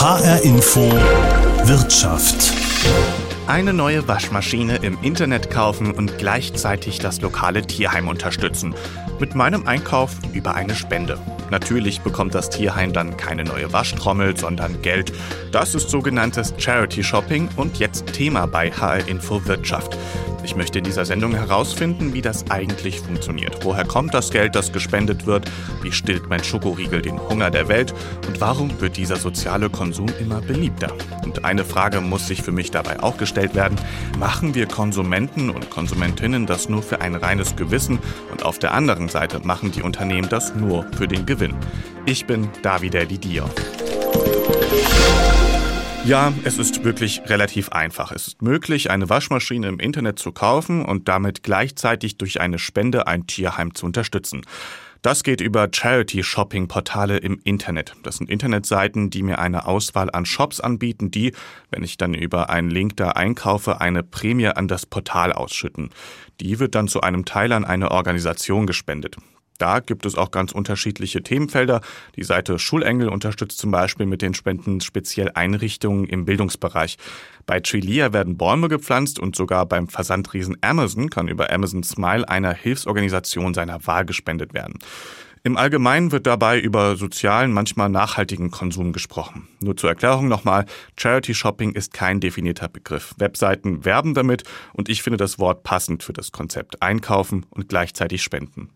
HR Info Wirtschaft. Eine neue Waschmaschine im Internet kaufen und gleichzeitig das lokale Tierheim unterstützen. Mit meinem Einkauf über eine Spende. Natürlich bekommt das Tierheim dann keine neue Waschtrommel, sondern Geld. Das ist sogenanntes Charity Shopping und jetzt Thema bei HR Info Wirtschaft. Ich möchte in dieser Sendung herausfinden, wie das eigentlich funktioniert. Woher kommt das Geld, das gespendet wird? Wie stillt mein Schokoriegel den Hunger der Welt? Und warum wird dieser soziale Konsum immer beliebter? Und eine Frage muss sich für mich dabei auch gestellt werden. Machen wir Konsumenten und Konsumentinnen das nur für ein reines Gewissen? Und auf der anderen Seite machen die Unternehmen das nur für den Gewinn? Ich bin Davide Didier. Ja, es ist wirklich relativ einfach. Es ist möglich, eine Waschmaschine im Internet zu kaufen und damit gleichzeitig durch eine Spende ein Tierheim zu unterstützen. Das geht über Charity-Shopping-Portale im Internet. Das sind Internetseiten, die mir eine Auswahl an Shops anbieten, die, wenn ich dann über einen Link da einkaufe, eine Prämie an das Portal ausschütten. Die wird dann zu einem Teil an eine Organisation gespendet. Da gibt es auch ganz unterschiedliche Themenfelder. Die Seite Schulengel unterstützt zum Beispiel mit den Spenden speziell Einrichtungen im Bildungsbereich. Bei Trilia werden Bäume gepflanzt und sogar beim Versandriesen Amazon kann über Amazon Smile einer Hilfsorganisation seiner Wahl gespendet werden. Im Allgemeinen wird dabei über sozialen, manchmal nachhaltigen Konsum gesprochen. Nur zur Erklärung nochmal, Charity Shopping ist kein definierter Begriff. Webseiten werben damit und ich finde das Wort passend für das Konzept Einkaufen und gleichzeitig Spenden.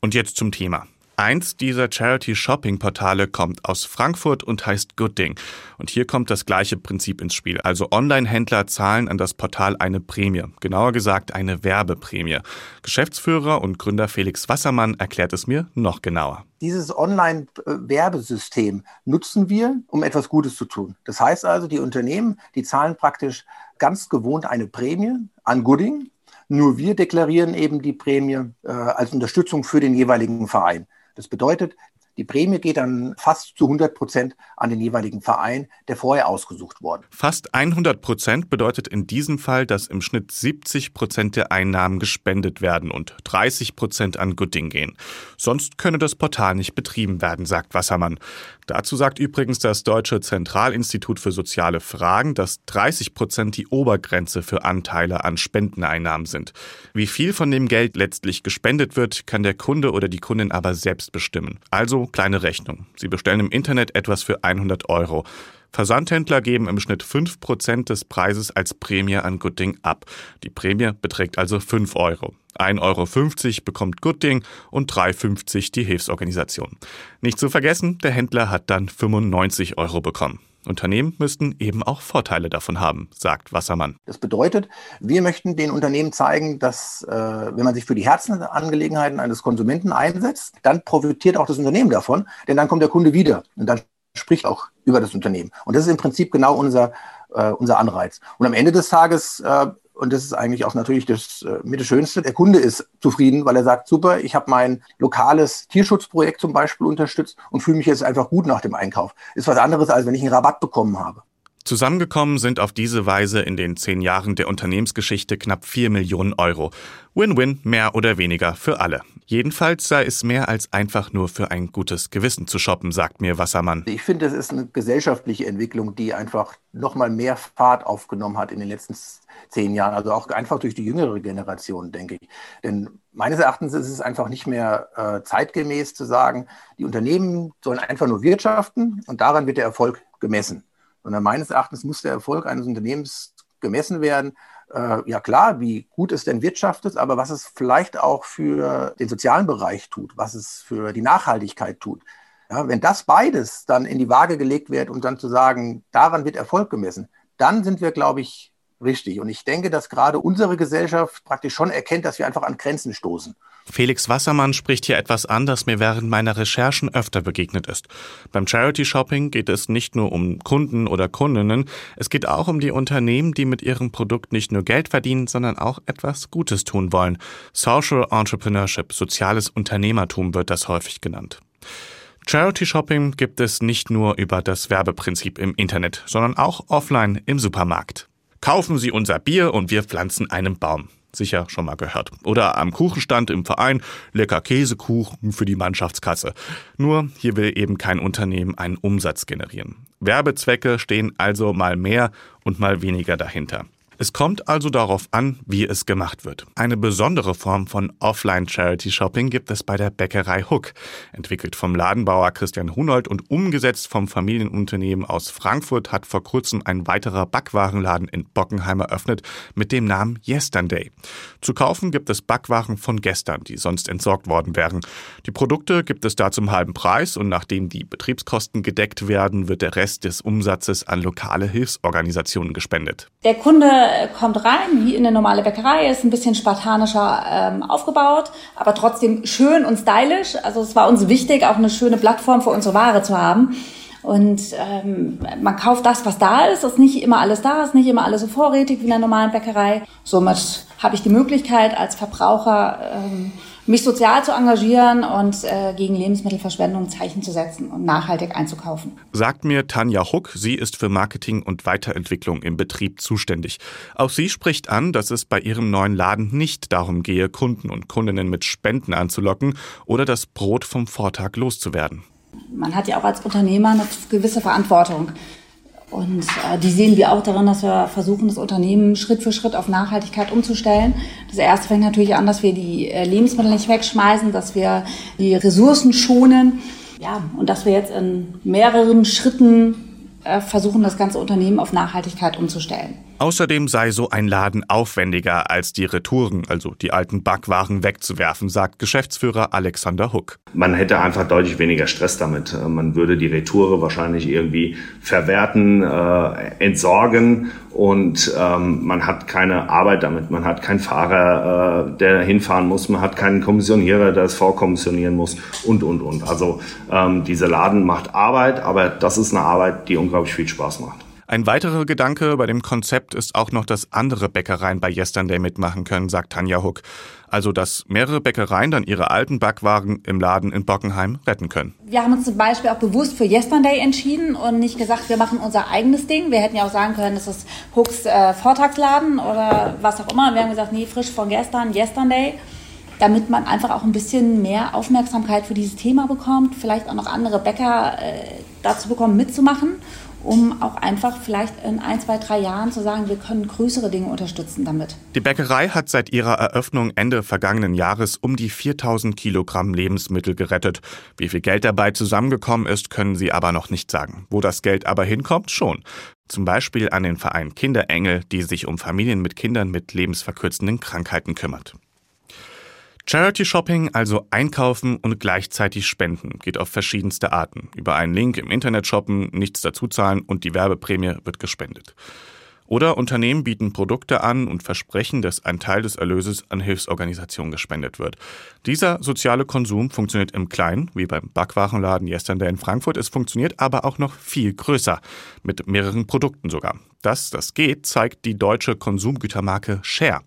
Und jetzt zum Thema. Eins dieser Charity-Shopping-Portale kommt aus Frankfurt und heißt Gooding. Und hier kommt das gleiche Prinzip ins Spiel. Also Online-Händler zahlen an das Portal eine Prämie. Genauer gesagt eine Werbeprämie. Geschäftsführer und Gründer Felix Wassermann erklärt es mir noch genauer. Dieses Online-Werbesystem nutzen wir, um etwas Gutes zu tun. Das heißt also, die Unternehmen, die zahlen praktisch ganz gewohnt eine Prämie an Gooding nur wir deklarieren eben die Prämie äh, als Unterstützung für den jeweiligen Verein. Das bedeutet, die Prämie geht dann fast zu 100 Prozent an den jeweiligen Verein, der vorher ausgesucht wurde. Fast 100 Prozent bedeutet in diesem Fall, dass im Schnitt 70 Prozent der Einnahmen gespendet werden und 30 Prozent an Gooding gehen. Sonst könne das Portal nicht betrieben werden, sagt Wassermann. Dazu sagt übrigens das Deutsche Zentralinstitut für soziale Fragen, dass 30 Prozent die Obergrenze für Anteile an Spendeneinnahmen sind. Wie viel von dem Geld letztlich gespendet wird, kann der Kunde oder die Kundin aber selbst bestimmen. Also kleine Rechnung. Sie bestellen im Internet etwas für 100 Euro. Versandhändler geben im Schnitt 5% des Preises als Prämie an Gooding ab. Die Prämie beträgt also 5 Euro. 1,50 Euro bekommt Gooding und 3,50 die Hilfsorganisation. Nicht zu vergessen, der Händler hat dann 95 Euro bekommen. Unternehmen müssten eben auch Vorteile davon haben, sagt Wassermann. Das bedeutet, wir möchten den Unternehmen zeigen, dass äh, wenn man sich für die Herzenangelegenheiten eines Konsumenten einsetzt, dann profitiert auch das Unternehmen davon, denn dann kommt der Kunde wieder und dann spricht auch über das Unternehmen. Und das ist im Prinzip genau unser, äh, unser Anreiz. Und am Ende des Tages äh, und das ist eigentlich auch natürlich das äh, mit das Schönste. Der Kunde ist zufrieden, weil er sagt, super, ich habe mein lokales Tierschutzprojekt zum Beispiel unterstützt und fühle mich jetzt einfach gut nach dem Einkauf. Ist was anderes, als wenn ich einen Rabatt bekommen habe. Zusammengekommen sind auf diese Weise in den zehn Jahren der Unternehmensgeschichte knapp vier Millionen Euro. Win-win, mehr oder weniger für alle. Jedenfalls sei es mehr als einfach nur für ein gutes Gewissen zu shoppen, sagt mir Wassermann. Ich finde, es ist eine gesellschaftliche Entwicklung, die einfach nochmal mehr Fahrt aufgenommen hat in den letzten zehn Jahren. Also auch einfach durch die jüngere Generation, denke ich. Denn meines Erachtens ist es einfach nicht mehr äh, zeitgemäß zu sagen, die Unternehmen sollen einfach nur wirtschaften und daran wird der Erfolg gemessen sondern meines Erachtens muss der Erfolg eines Unternehmens gemessen werden. Äh, ja klar, wie gut es denn wirtschaftet, aber was es vielleicht auch für den sozialen Bereich tut, was es für die Nachhaltigkeit tut. Ja, wenn das beides dann in die Waage gelegt wird und dann zu sagen, daran wird Erfolg gemessen, dann sind wir, glaube ich, richtig. Und ich denke, dass gerade unsere Gesellschaft praktisch schon erkennt, dass wir einfach an Grenzen stoßen. Felix Wassermann spricht hier etwas an, das mir während meiner Recherchen öfter begegnet ist. Beim Charity Shopping geht es nicht nur um Kunden oder Kundinnen, es geht auch um die Unternehmen, die mit ihrem Produkt nicht nur Geld verdienen, sondern auch etwas Gutes tun wollen. Social Entrepreneurship, soziales Unternehmertum wird das häufig genannt. Charity Shopping gibt es nicht nur über das Werbeprinzip im Internet, sondern auch offline im Supermarkt. Kaufen Sie unser Bier und wir pflanzen einen Baum. sicher schon mal gehört. Oder am Kuchenstand im Verein lecker Käsekuchen für die Mannschaftskasse. Nur hier will eben kein Unternehmen einen Umsatz generieren. Werbezwecke stehen also mal mehr und mal weniger dahinter. Es kommt also darauf an, wie es gemacht wird. Eine besondere Form von Offline-Charity-Shopping gibt es bei der Bäckerei Hook. Entwickelt vom Ladenbauer Christian Hunold und umgesetzt vom Familienunternehmen aus Frankfurt hat vor kurzem ein weiterer Backwarenladen in Bockenheim eröffnet mit dem Namen Yesterday. Zu kaufen gibt es Backwaren von gestern, die sonst entsorgt worden wären. Die Produkte gibt es da zum halben Preis und nachdem die Betriebskosten gedeckt werden, wird der Rest des Umsatzes an lokale Hilfsorganisationen gespendet. Der Kunde kommt rein, wie in eine normale Bäckerei, ist ein bisschen spartanischer ähm, aufgebaut, aber trotzdem schön und stylisch. Also es war uns wichtig, auch eine schöne Plattform für unsere Ware zu haben. Und ähm, man kauft das, was da ist. Es ist nicht immer alles da, es ist nicht immer alles so vorrätig wie in einer normalen Bäckerei. Somit habe ich die Möglichkeit als Verbraucher ähm, mich sozial zu engagieren und äh, gegen Lebensmittelverschwendung Zeichen zu setzen und nachhaltig einzukaufen. Sagt mir Tanja Huck, sie ist für Marketing und Weiterentwicklung im Betrieb zuständig. Auch sie spricht an, dass es bei ihrem neuen Laden nicht darum gehe, Kunden und Kundinnen mit Spenden anzulocken oder das Brot vom Vortag loszuwerden. Man hat ja auch als Unternehmer eine gewisse Verantwortung. Und äh, die sehen wir auch darin, dass wir versuchen, das Unternehmen Schritt für Schritt auf Nachhaltigkeit umzustellen. Das erste fängt natürlich an, dass wir die äh, Lebensmittel nicht wegschmeißen, dass wir die Ressourcen schonen. Ja, und dass wir jetzt in mehreren Schritten äh, versuchen, das ganze Unternehmen auf Nachhaltigkeit umzustellen. Außerdem sei so ein Laden aufwendiger als die Retouren, also die alten Backwaren wegzuwerfen, sagt Geschäftsführer Alexander Huck. Man hätte einfach deutlich weniger Stress damit. Äh, man würde die Retoure wahrscheinlich irgendwie verwerten, äh, entsorgen und ähm, man hat keine Arbeit damit. Man hat keinen Fahrer, äh, der hinfahren muss, man hat keinen Kommissionierer, der es vorkommissionieren muss und, und, und. Also ähm, dieser Laden macht Arbeit, aber das ist eine Arbeit, die unglaublich viel Spaß macht. Ein weiterer Gedanke bei dem Konzept ist auch noch, dass andere Bäckereien bei Yesterday mitmachen können, sagt Tanja Huck. Also, dass mehrere Bäckereien dann ihre alten Backwaren im Laden in Bockenheim retten können. Wir haben uns zum Beispiel auch bewusst für Yesterday entschieden und nicht gesagt, wir machen unser eigenes Ding. Wir hätten ja auch sagen können, das ist Hucks äh, Vortagsladen oder was auch immer. Wir haben gesagt, nee, frisch von gestern, Yesterday damit man einfach auch ein bisschen mehr Aufmerksamkeit für dieses Thema bekommt, vielleicht auch noch andere Bäcker äh, dazu bekommen, mitzumachen um auch einfach vielleicht in ein, zwei, drei Jahren zu sagen, wir können größere Dinge unterstützen damit. Die Bäckerei hat seit ihrer Eröffnung Ende vergangenen Jahres um die 4000 Kilogramm Lebensmittel gerettet. Wie viel Geld dabei zusammengekommen ist, können sie aber noch nicht sagen. Wo das Geld aber hinkommt, schon. Zum Beispiel an den Verein Kinderengel, die sich um Familien mit Kindern mit lebensverkürzenden Krankheiten kümmert. Charity Shopping, also einkaufen und gleichzeitig spenden, geht auf verschiedenste Arten. Über einen Link im Internet shoppen, nichts dazu zahlen und die Werbeprämie wird gespendet. Oder Unternehmen bieten Produkte an und versprechen, dass ein Teil des Erlöses an Hilfsorganisationen gespendet wird. Dieser soziale Konsum funktioniert im Kleinen, wie beim Backwarenladen Yesterday in Frankfurt. Es funktioniert aber auch noch viel größer, mit mehreren Produkten sogar. Dass das geht, zeigt die deutsche Konsumgütermarke Share.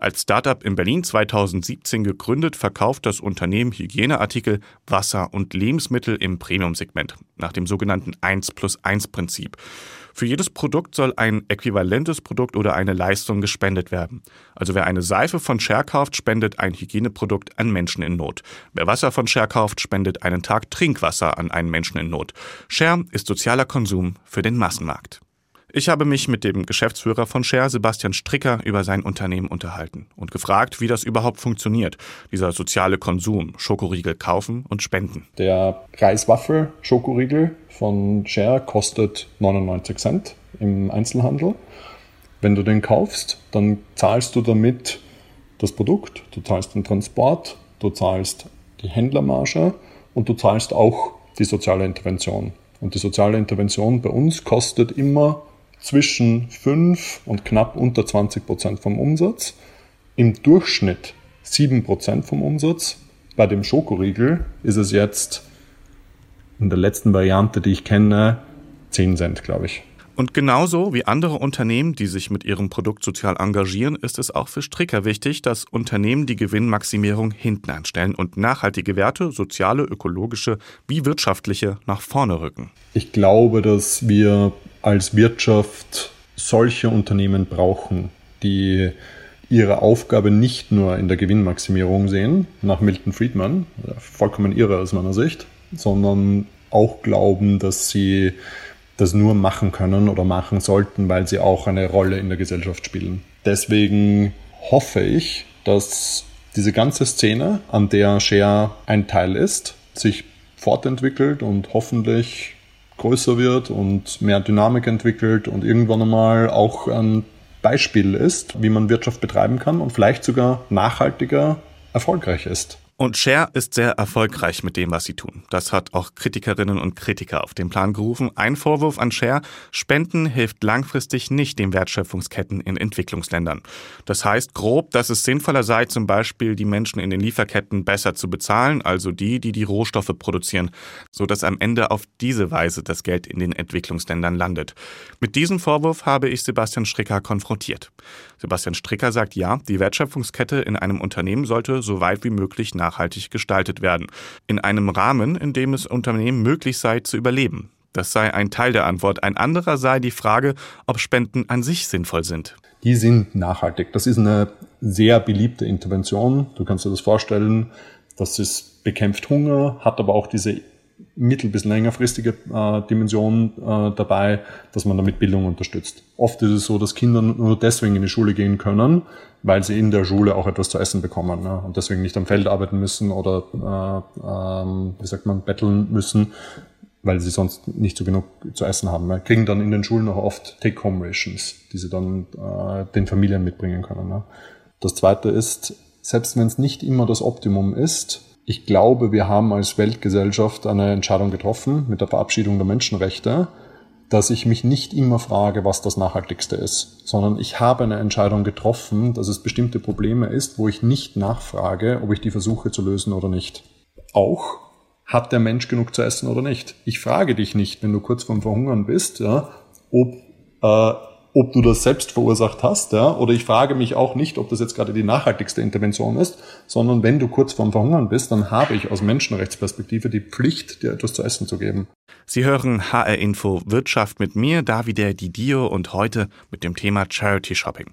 Als Startup in Berlin 2017 gegründet, verkauft das Unternehmen Hygieneartikel, Wasser und Lebensmittel im Premium-Segment nach dem sogenannten 1 plus 1 Prinzip. Für jedes Produkt soll ein äquivalentes Produkt oder eine Leistung gespendet werden. Also wer eine Seife von Share kauft, spendet ein Hygieneprodukt an Menschen in Not. Wer Wasser von Share kauft, spendet einen Tag Trinkwasser an einen Menschen in Not. Share ist sozialer Konsum für den Massenmarkt. Ich habe mich mit dem Geschäftsführer von Share, Sebastian Stricker, über sein Unternehmen unterhalten und gefragt, wie das überhaupt funktioniert, dieser soziale Konsum, Schokoriegel kaufen und spenden. Der Reiswaffel Schokoriegel von Share kostet 99 Cent im Einzelhandel. Wenn du den kaufst, dann zahlst du damit das Produkt, du zahlst den Transport, du zahlst die Händlermarge und du zahlst auch die soziale Intervention. Und die soziale Intervention bei uns kostet immer zwischen 5 und knapp unter 20 Prozent vom Umsatz. Im Durchschnitt 7 Prozent vom Umsatz. Bei dem Schokoriegel ist es jetzt in der letzten Variante, die ich kenne, 10 Cent, glaube ich. Und genauso wie andere Unternehmen, die sich mit ihrem Produkt sozial engagieren, ist es auch für Stricker wichtig, dass Unternehmen die Gewinnmaximierung hinten anstellen und nachhaltige Werte, soziale, ökologische wie wirtschaftliche, nach vorne rücken. Ich glaube, dass wir als Wirtschaft solche Unternehmen brauchen, die ihre Aufgabe nicht nur in der Gewinnmaximierung sehen, nach Milton Friedman, vollkommen irre aus meiner Sicht, sondern auch glauben, dass sie das nur machen können oder machen sollten, weil sie auch eine Rolle in der Gesellschaft spielen. Deswegen hoffe ich, dass diese ganze Szene, an der Share ein Teil ist, sich fortentwickelt und hoffentlich größer wird und mehr Dynamik entwickelt und irgendwann einmal auch ein Beispiel ist, wie man Wirtschaft betreiben kann und vielleicht sogar nachhaltiger erfolgreich ist. Und Share ist sehr erfolgreich mit dem, was sie tun. Das hat auch Kritikerinnen und Kritiker auf den Plan gerufen. Ein Vorwurf an Share, Spenden hilft langfristig nicht den Wertschöpfungsketten in Entwicklungsländern. Das heißt grob, dass es sinnvoller sei, zum Beispiel die Menschen in den Lieferketten besser zu bezahlen, also die, die die Rohstoffe produzieren, so dass am Ende auf diese Weise das Geld in den Entwicklungsländern landet. Mit diesem Vorwurf habe ich Sebastian Stricker konfrontiert. Sebastian Stricker sagt ja, die Wertschöpfungskette in einem Unternehmen sollte so weit wie möglich nach nachhaltig gestaltet werden. In einem Rahmen, in dem es Unternehmen möglich sei zu überleben. Das sei ein Teil der Antwort. Ein anderer sei die Frage, ob Spenden an sich sinnvoll sind. Die sind nachhaltig. Das ist eine sehr beliebte Intervention. Du kannst dir das vorstellen, dass es bekämpft Hunger, hat aber auch diese mittel- bis längerfristige äh, Dimension äh, dabei, dass man damit Bildung unterstützt. Oft ist es so, dass Kinder nur deswegen in die Schule gehen können, weil sie in der Schule auch etwas zu essen bekommen ne? und deswegen nicht am Feld arbeiten müssen oder, äh, ähm, wie sagt man, betteln müssen, weil sie sonst nicht so genug zu essen haben. Wir kriegen dann in den Schulen auch oft Take-Home-Rations, die sie dann äh, den Familien mitbringen können. Ne? Das Zweite ist, selbst wenn es nicht immer das Optimum ist, ich glaube, wir haben als Weltgesellschaft eine Entscheidung getroffen mit der Verabschiedung der Menschenrechte, dass ich mich nicht immer frage, was das Nachhaltigste ist, sondern ich habe eine Entscheidung getroffen, dass es bestimmte Probleme ist, wo ich nicht nachfrage, ob ich die versuche zu lösen oder nicht. Auch hat der Mensch genug zu essen oder nicht. Ich frage dich nicht, wenn du kurz vorm Verhungern bist, ja, ob äh, ob du das selbst verursacht hast, ja, oder ich frage mich auch nicht, ob das jetzt gerade die nachhaltigste Intervention ist, sondern wenn du kurz vorm Verhungern bist, dann habe ich aus Menschenrechtsperspektive die Pflicht, dir etwas zu essen zu geben. Sie hören HR Info Wirtschaft mit mir, Davide Didio und heute mit dem Thema Charity Shopping.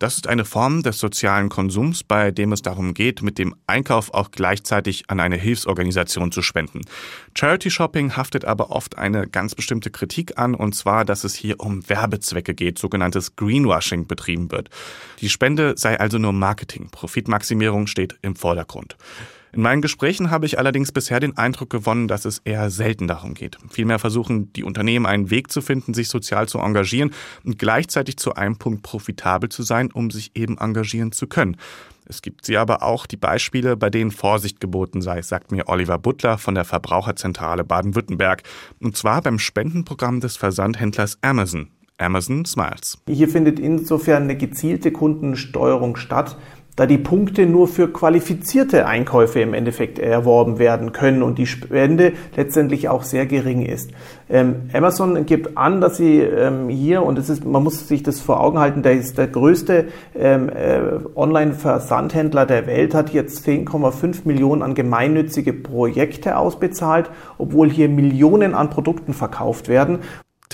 Das ist eine Form des sozialen Konsums, bei dem es darum geht, mit dem Einkauf auch gleichzeitig an eine Hilfsorganisation zu spenden. Charity Shopping haftet aber oft eine ganz bestimmte Kritik an, und zwar, dass es hier um Werbezwecke geht, sogenanntes Greenwashing betrieben wird. Die Spende sei also nur Marketing, Profitmaximierung steht im Vordergrund. In meinen Gesprächen habe ich allerdings bisher den Eindruck gewonnen, dass es eher selten darum geht. Vielmehr versuchen die Unternehmen einen Weg zu finden, sich sozial zu engagieren und gleichzeitig zu einem Punkt profitabel zu sein, um sich eben engagieren zu können. Es gibt sie aber auch die Beispiele, bei denen Vorsicht geboten sei, sagt mir Oliver Butler von der Verbraucherzentrale Baden-Württemberg. Und zwar beim Spendenprogramm des Versandhändlers Amazon. Amazon Smiles. Hier findet insofern eine gezielte Kundensteuerung statt, da die Punkte nur für qualifizierte Einkäufe im Endeffekt erworben werden können und die Spende letztendlich auch sehr gering ist. Ähm, Amazon gibt an, dass sie ähm, hier, und es ist, man muss sich das vor Augen halten, der ist der größte ähm, äh, Online-Versandhändler der Welt, hat jetzt 10,5 Millionen an gemeinnützige Projekte ausbezahlt, obwohl hier Millionen an Produkten verkauft werden.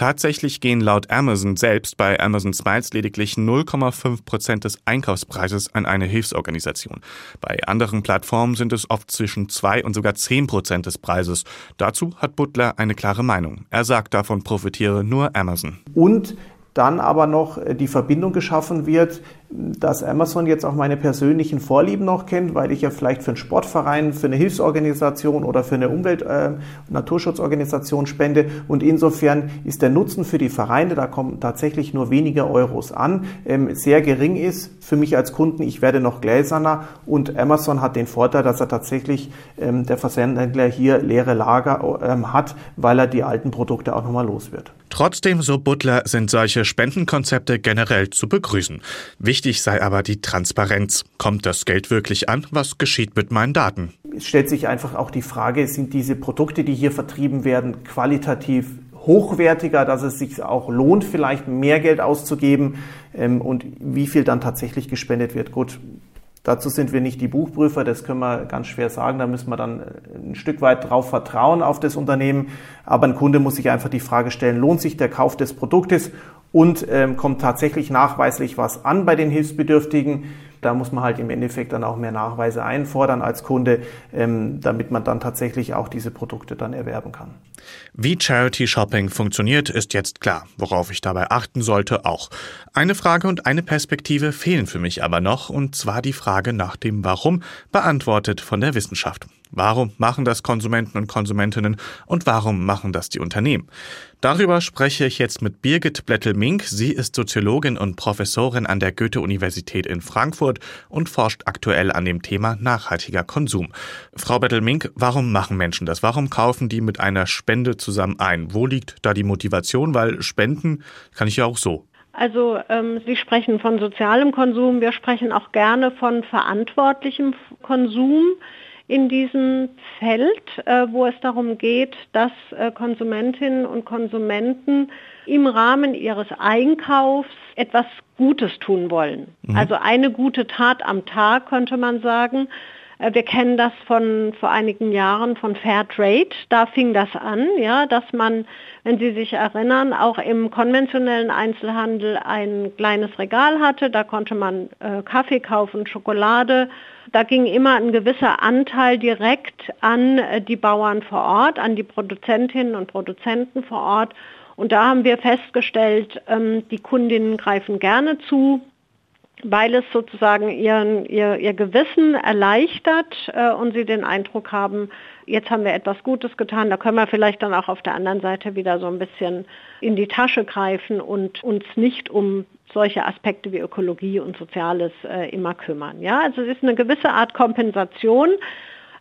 Tatsächlich gehen laut Amazon selbst bei Amazon Smiles lediglich 0,5 Prozent des Einkaufspreises an eine Hilfsorganisation. Bei anderen Plattformen sind es oft zwischen 2 und sogar 10 Prozent des Preises. Dazu hat Butler eine klare Meinung. Er sagt, davon profitiere nur Amazon. Und dann aber noch die Verbindung geschaffen wird dass Amazon jetzt auch meine persönlichen Vorlieben noch kennt, weil ich ja vielleicht für einen Sportverein, für eine Hilfsorganisation oder für eine Umwelt- äh, Naturschutzorganisation spende. Und insofern ist der Nutzen für die Vereine, da kommen tatsächlich nur wenige Euros an, ähm, sehr gering ist. Für mich als Kunden, ich werde noch gläserner und Amazon hat den Vorteil, dass er tatsächlich ähm, der Versandhändler hier leere Lager ähm, hat, weil er die alten Produkte auch nochmal los wird. Trotzdem, so Butler, sind solche Spendenkonzepte generell zu begrüßen. Wichtig Wichtig sei aber die Transparenz. Kommt das Geld wirklich an? Was geschieht mit meinen Daten? Es stellt sich einfach auch die Frage, sind diese Produkte, die hier vertrieben werden, qualitativ hochwertiger, dass es sich auch lohnt, vielleicht mehr Geld auszugeben ähm, und wie viel dann tatsächlich gespendet wird. Gut, Dazu sind wir nicht die Buchprüfer, das können wir ganz schwer sagen. Da müssen wir dann ein Stück weit drauf vertrauen auf das Unternehmen. Aber ein Kunde muss sich einfach die Frage stellen, lohnt sich der Kauf des Produktes und ähm, kommt tatsächlich nachweislich was an bei den Hilfsbedürftigen. Da muss man halt im Endeffekt dann auch mehr Nachweise einfordern als Kunde, ähm, damit man dann tatsächlich auch diese Produkte dann erwerben kann. Wie Charity Shopping funktioniert, ist jetzt klar. Worauf ich dabei achten sollte, auch. Eine Frage und eine Perspektive fehlen für mich aber noch, und zwar die Frage nach dem Warum, beantwortet von der Wissenschaft. Warum machen das Konsumenten und Konsumentinnen und warum machen das die Unternehmen? Darüber spreche ich jetzt mit Birgit Blettel-Mink. Sie ist Soziologin und Professorin an der Goethe-Universität in Frankfurt und forscht aktuell an dem Thema nachhaltiger Konsum. Frau Blettel-Mink, warum machen Menschen das? Warum kaufen die mit einer Spende zusammen ein? Wo liegt da die Motivation? Weil Spenden kann ich ja auch so. Also ähm, Sie sprechen von sozialem Konsum, wir sprechen auch gerne von verantwortlichem Konsum in diesem Feld, äh, wo es darum geht, dass äh, Konsumentinnen und Konsumenten im Rahmen ihres Einkaufs etwas Gutes tun wollen. Mhm. Also eine gute Tat am Tag, könnte man sagen. Äh, wir kennen das von vor einigen Jahren von Fair Trade. Da fing das an, ja, dass man, wenn Sie sich erinnern, auch im konventionellen Einzelhandel ein kleines Regal hatte. Da konnte man Kaffee kaufen, Schokolade. Da ging immer ein gewisser Anteil direkt an äh, die Bauern vor Ort, an die Produzentinnen und Produzenten vor Ort. Und da haben wir festgestellt, ähm, die Kundinnen greifen gerne zu weil es sozusagen ihren, ihr, ihr Gewissen erleichtert äh, und sie den Eindruck haben, jetzt haben wir etwas Gutes getan, da können wir vielleicht dann auch auf der anderen Seite wieder so ein bisschen in die Tasche greifen und uns nicht um solche Aspekte wie Ökologie und Soziales äh, immer kümmern. Ja, also es ist eine gewisse Art Kompensation.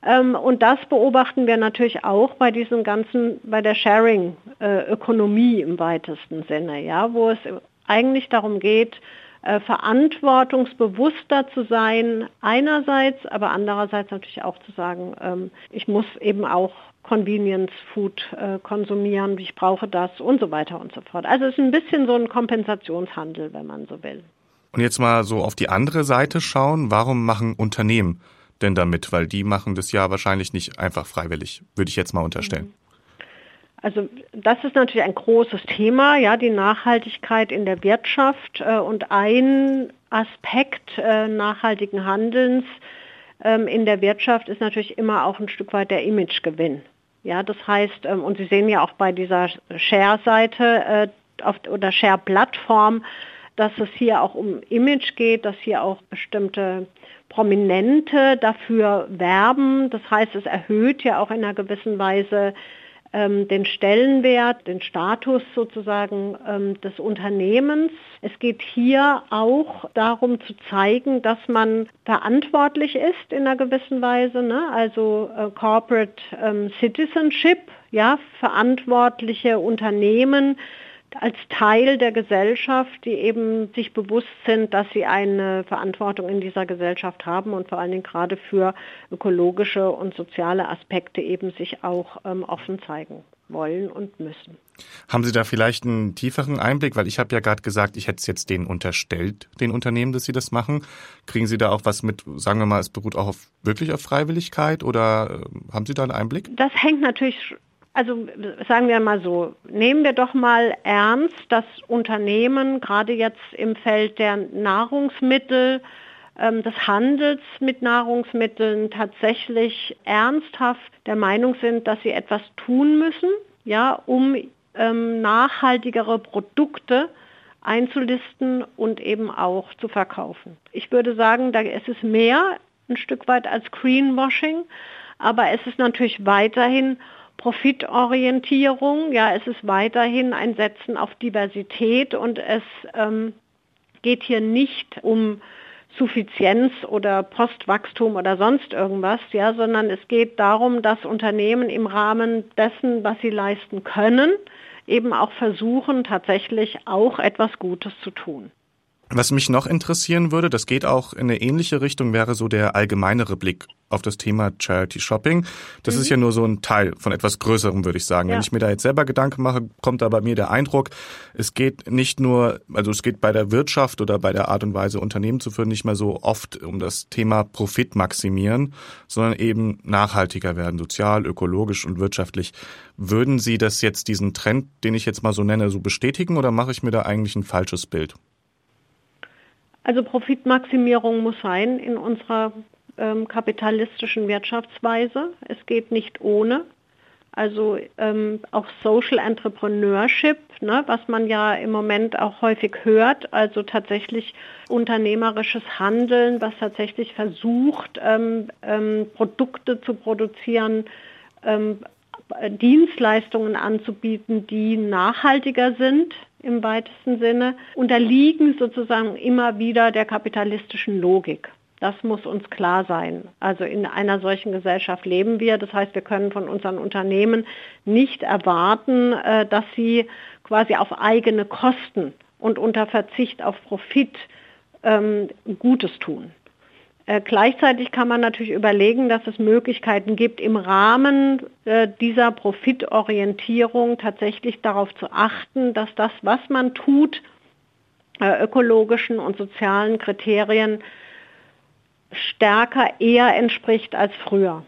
Ähm, und das beobachten wir natürlich auch bei diesem ganzen, bei der Sharing-Ökonomie äh, im weitesten Sinne, ja, wo es eigentlich darum geht, äh, verantwortungsbewusster zu sein, einerseits, aber andererseits natürlich auch zu sagen, ähm, ich muss eben auch Convenience Food äh, konsumieren, ich brauche das und so weiter und so fort. Also es ist ein bisschen so ein Kompensationshandel, wenn man so will. Und jetzt mal so auf die andere Seite schauen, warum machen Unternehmen denn damit? Weil die machen das ja wahrscheinlich nicht einfach freiwillig, würde ich jetzt mal unterstellen. Mhm. Also das ist natürlich ein großes Thema, ja, die Nachhaltigkeit in der Wirtschaft äh, und ein Aspekt äh, nachhaltigen Handelns ähm, in der Wirtschaft ist natürlich immer auch ein Stück weit der Imagegewinn. Ja, das heißt, ähm, und Sie sehen ja auch bei dieser Share-Seite äh, oder Share-Plattform, dass es hier auch um Image geht, dass hier auch bestimmte Prominente dafür werben. Das heißt, es erhöht ja auch in einer gewissen Weise ähm, den Stellenwert, den Status sozusagen ähm, des Unternehmens. Es geht hier auch darum zu zeigen, dass man verantwortlich ist in einer gewissen Weise, ne? also äh, Corporate ähm, Citizenship, ja, verantwortliche Unternehmen als Teil der Gesellschaft, die eben sich bewusst sind, dass sie eine Verantwortung in dieser Gesellschaft haben und vor allen Dingen gerade für ökologische und soziale Aspekte eben sich auch ähm, offen zeigen wollen und müssen. Haben Sie da vielleicht einen tieferen Einblick? Weil ich habe ja gerade gesagt, ich hätte es jetzt denen unterstellt, den Unternehmen, dass sie das machen. Kriegen Sie da auch was mit, sagen wir mal, es beruht auch auf, wirklich auf Freiwilligkeit oder äh, haben Sie da einen Einblick? Das hängt natürlich also sagen wir mal so, nehmen wir doch mal ernst, dass Unternehmen gerade jetzt im Feld der Nahrungsmittel, ähm, des Handels mit Nahrungsmitteln tatsächlich ernsthaft der Meinung sind, dass sie etwas tun müssen, ja, um ähm, nachhaltigere Produkte einzulisten und eben auch zu verkaufen. Ich würde sagen, da ist es mehr ein Stück weit als Greenwashing, aber es ist natürlich weiterhin Profitorientierung. Ja, es ist weiterhin ein Setzen auf Diversität und es ähm, geht hier nicht um Suffizienz oder Postwachstum oder sonst irgendwas, ja, sondern es geht darum, dass Unternehmen im Rahmen dessen, was sie leisten können, eben auch versuchen, tatsächlich auch etwas Gutes zu tun. Was mich noch interessieren würde, das geht auch in eine ähnliche Richtung, wäre so der allgemeinere Blick auf das Thema Charity Shopping. Das mhm. ist ja nur so ein Teil von etwas Größerem, würde ich sagen. Ja. Wenn ich mir da jetzt selber Gedanken mache, kommt da bei mir der Eindruck, es geht nicht nur, also es geht bei der Wirtschaft oder bei der Art und Weise, Unternehmen zu führen, nicht mehr so oft um das Thema Profit maximieren, sondern eben nachhaltiger werden, sozial, ökologisch und wirtschaftlich. Würden Sie das jetzt, diesen Trend, den ich jetzt mal so nenne, so bestätigen oder mache ich mir da eigentlich ein falsches Bild? Also Profitmaximierung muss sein in unserer ähm, kapitalistischen Wirtschaftsweise. Es geht nicht ohne. Also ähm, auch Social Entrepreneurship, ne, was man ja im Moment auch häufig hört, also tatsächlich unternehmerisches Handeln, was tatsächlich versucht, ähm, ähm, Produkte zu produzieren, ähm, Dienstleistungen anzubieten, die nachhaltiger sind im weitesten Sinne, unterliegen sozusagen immer wieder der kapitalistischen Logik. Das muss uns klar sein. Also in einer solchen Gesellschaft leben wir. Das heißt, wir können von unseren Unternehmen nicht erwarten, äh, dass sie quasi auf eigene Kosten und unter Verzicht auf Profit ähm, Gutes tun. Äh, gleichzeitig kann man natürlich überlegen, dass es Möglichkeiten gibt, im Rahmen äh, dieser Profitorientierung tatsächlich darauf zu achten, dass das, was man tut, ökologischen und sozialen Kriterien stärker eher entspricht als früher.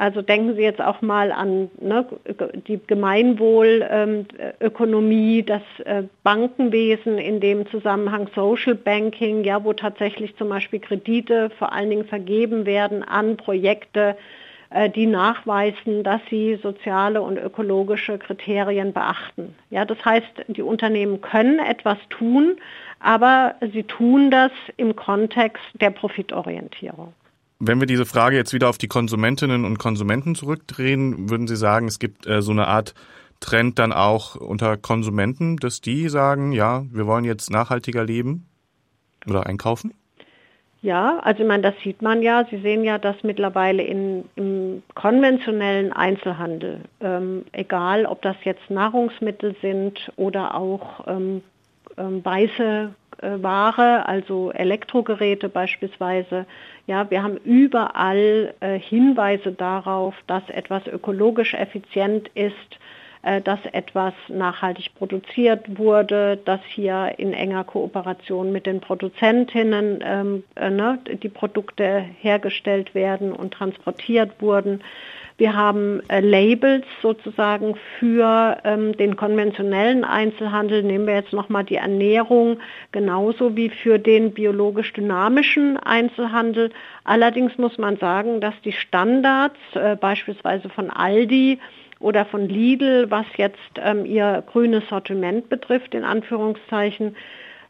Also denken Sie jetzt auch mal an ne, die Gemeinwohlökonomie, das äh, Bankenwesen in dem Zusammenhang Social Banking, ja, wo tatsächlich zum Beispiel Kredite vor allen Dingen vergeben werden an Projekte, äh, die nachweisen, dass sie soziale und ökologische Kriterien beachten. Ja, das heißt, die Unternehmen können etwas tun, aber sie tun das im Kontext der Profitorientierung. Wenn wir diese Frage jetzt wieder auf die Konsumentinnen und Konsumenten zurückdrehen, würden Sie sagen, es gibt äh, so eine Art Trend dann auch unter Konsumenten, dass die sagen, ja, wir wollen jetzt nachhaltiger leben oder einkaufen? Ja, also ich meine, das sieht man ja. Sie sehen ja, dass mittlerweile in, im konventionellen Einzelhandel, ähm, egal ob das jetzt Nahrungsmittel sind oder auch ähm, weiße äh, Ware, also Elektrogeräte beispielsweise, ja, wir haben überall äh, Hinweise darauf, dass etwas ökologisch effizient ist, äh, dass etwas nachhaltig produziert wurde, dass hier in enger Kooperation mit den Produzentinnen ähm, äh, ne, die Produkte hergestellt werden und transportiert wurden. Wir haben äh, Labels sozusagen für ähm, den konventionellen Einzelhandel. Nehmen wir jetzt nochmal die Ernährung, genauso wie für den biologisch dynamischen Einzelhandel. Allerdings muss man sagen, dass die Standards äh, beispielsweise von Aldi oder von Lidl, was jetzt ähm, ihr grünes Sortiment betrifft, in Anführungszeichen,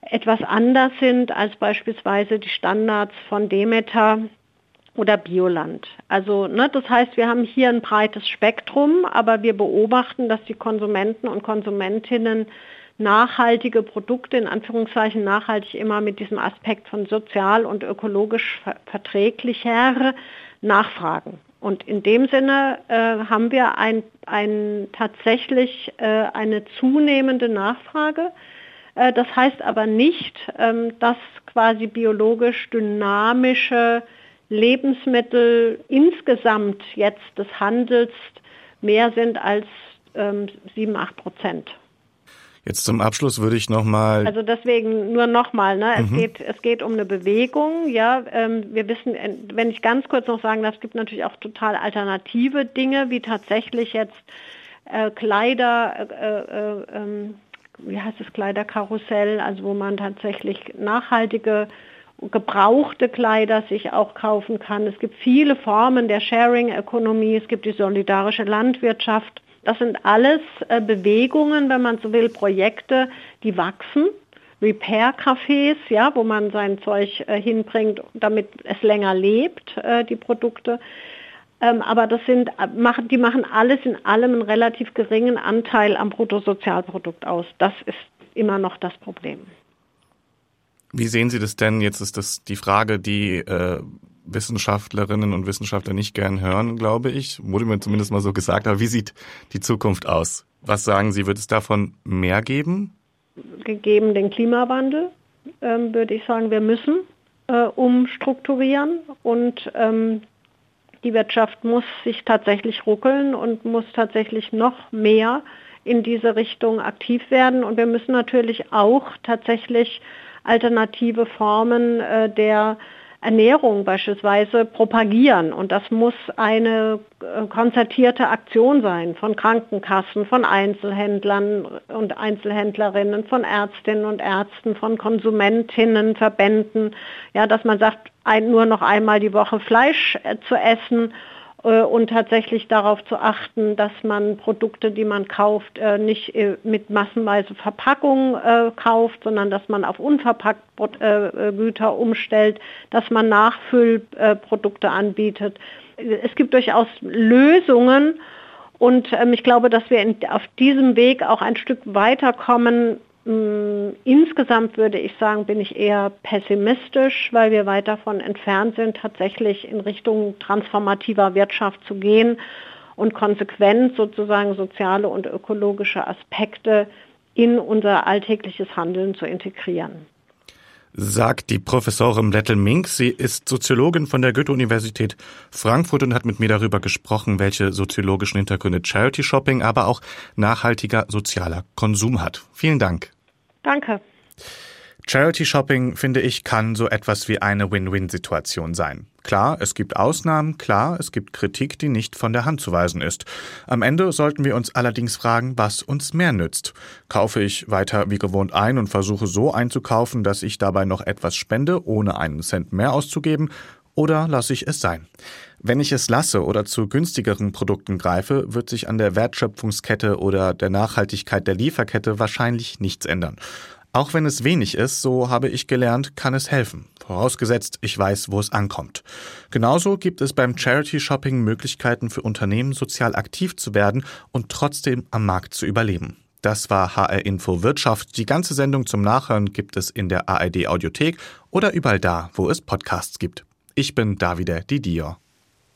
etwas anders sind als beispielsweise die Standards von Demeter oder Bioland. Also ne, das heißt, wir haben hier ein breites Spektrum, aber wir beobachten, dass die Konsumenten und Konsumentinnen nachhaltige Produkte, in Anführungszeichen nachhaltig immer mit diesem Aspekt von sozial und ökologisch verträglicher nachfragen. Und in dem Sinne äh, haben wir ein, ein tatsächlich äh, eine zunehmende Nachfrage. Äh, das heißt aber nicht, ähm, dass quasi biologisch dynamische Lebensmittel insgesamt jetzt des Handels mehr sind als ähm, 7, 8 Prozent. Jetzt zum Abschluss würde ich nochmal. Also deswegen nur nochmal, ne? Mhm. Es, geht, es geht um eine Bewegung, ja. Ähm, wir wissen, äh, wenn ich ganz kurz noch sagen darf, es gibt natürlich auch total alternative Dinge, wie tatsächlich jetzt äh, Kleider, äh, äh, ähm, wie heißt es, Kleiderkarussell, also wo man tatsächlich nachhaltige gebrauchte Kleider sich auch kaufen kann. Es gibt viele Formen der Sharing-Ökonomie, es gibt die solidarische Landwirtschaft. Das sind alles äh, Bewegungen, wenn man so will, Projekte, die wachsen. Repair-Cafés, ja, wo man sein Zeug äh, hinbringt, damit es länger lebt, äh, die Produkte. Ähm, aber das sind, machen, die machen alles in allem einen relativ geringen Anteil am Bruttosozialprodukt aus. Das ist immer noch das Problem. Wie sehen Sie das denn? Jetzt ist das die Frage, die äh, Wissenschaftlerinnen und Wissenschaftler nicht gern hören, glaube ich. Wurde mir zumindest mal so gesagt. Aber wie sieht die Zukunft aus? Was sagen Sie, wird es davon mehr geben? Gegeben den Klimawandel, ähm, würde ich sagen, wir müssen äh, umstrukturieren und ähm, die Wirtschaft muss sich tatsächlich ruckeln und muss tatsächlich noch mehr in diese Richtung aktiv werden. Und wir müssen natürlich auch tatsächlich alternative Formen äh, der Ernährung beispielsweise propagieren. Und das muss eine äh, konzertierte Aktion sein von Krankenkassen, von Einzelhändlern und Einzelhändlerinnen, von Ärztinnen und Ärzten, von Konsumentinnen, Verbänden. Ja, dass man sagt, ein, nur noch einmal die Woche Fleisch äh, zu essen und tatsächlich darauf zu achten, dass man Produkte, die man kauft, äh, nicht äh, mit massenweise Verpackung kauft, sondern dass man auf unverpackt Güter umstellt, dass man Nachfüllprodukte anbietet. Es gibt durchaus Lösungen und ähm, ich glaube, dass wir auf diesem Weg auch ein Stück weiterkommen, Mm, insgesamt würde ich sagen, bin ich eher pessimistisch, weil wir weit davon entfernt sind, tatsächlich in Richtung transformativer Wirtschaft zu gehen und konsequent sozusagen soziale und ökologische Aspekte in unser alltägliches Handeln zu integrieren. Sagt die Professorin Lettel Mink. Sie ist Soziologin von der Goethe-Universität Frankfurt und hat mit mir darüber gesprochen, welche soziologischen Hintergründe Charity Shopping, aber auch nachhaltiger sozialer Konsum hat. Vielen Dank. Danke. Charity Shopping, finde ich, kann so etwas wie eine Win-Win-Situation sein. Klar, es gibt Ausnahmen, klar, es gibt Kritik, die nicht von der Hand zu weisen ist. Am Ende sollten wir uns allerdings fragen, was uns mehr nützt. Kaufe ich weiter wie gewohnt ein und versuche so einzukaufen, dass ich dabei noch etwas spende, ohne einen Cent mehr auszugeben, oder lasse ich es sein? Wenn ich es lasse oder zu günstigeren Produkten greife, wird sich an der Wertschöpfungskette oder der Nachhaltigkeit der Lieferkette wahrscheinlich nichts ändern. Auch wenn es wenig ist, so habe ich gelernt, kann es helfen. Vorausgesetzt, ich weiß, wo es ankommt. Genauso gibt es beim Charity Shopping Möglichkeiten für Unternehmen, sozial aktiv zu werden und trotzdem am Markt zu überleben. Das war HR Info Wirtschaft. Die ganze Sendung zum Nachhören gibt es in der ARD Audiothek oder überall da, wo es Podcasts gibt. Ich bin Davide Didio.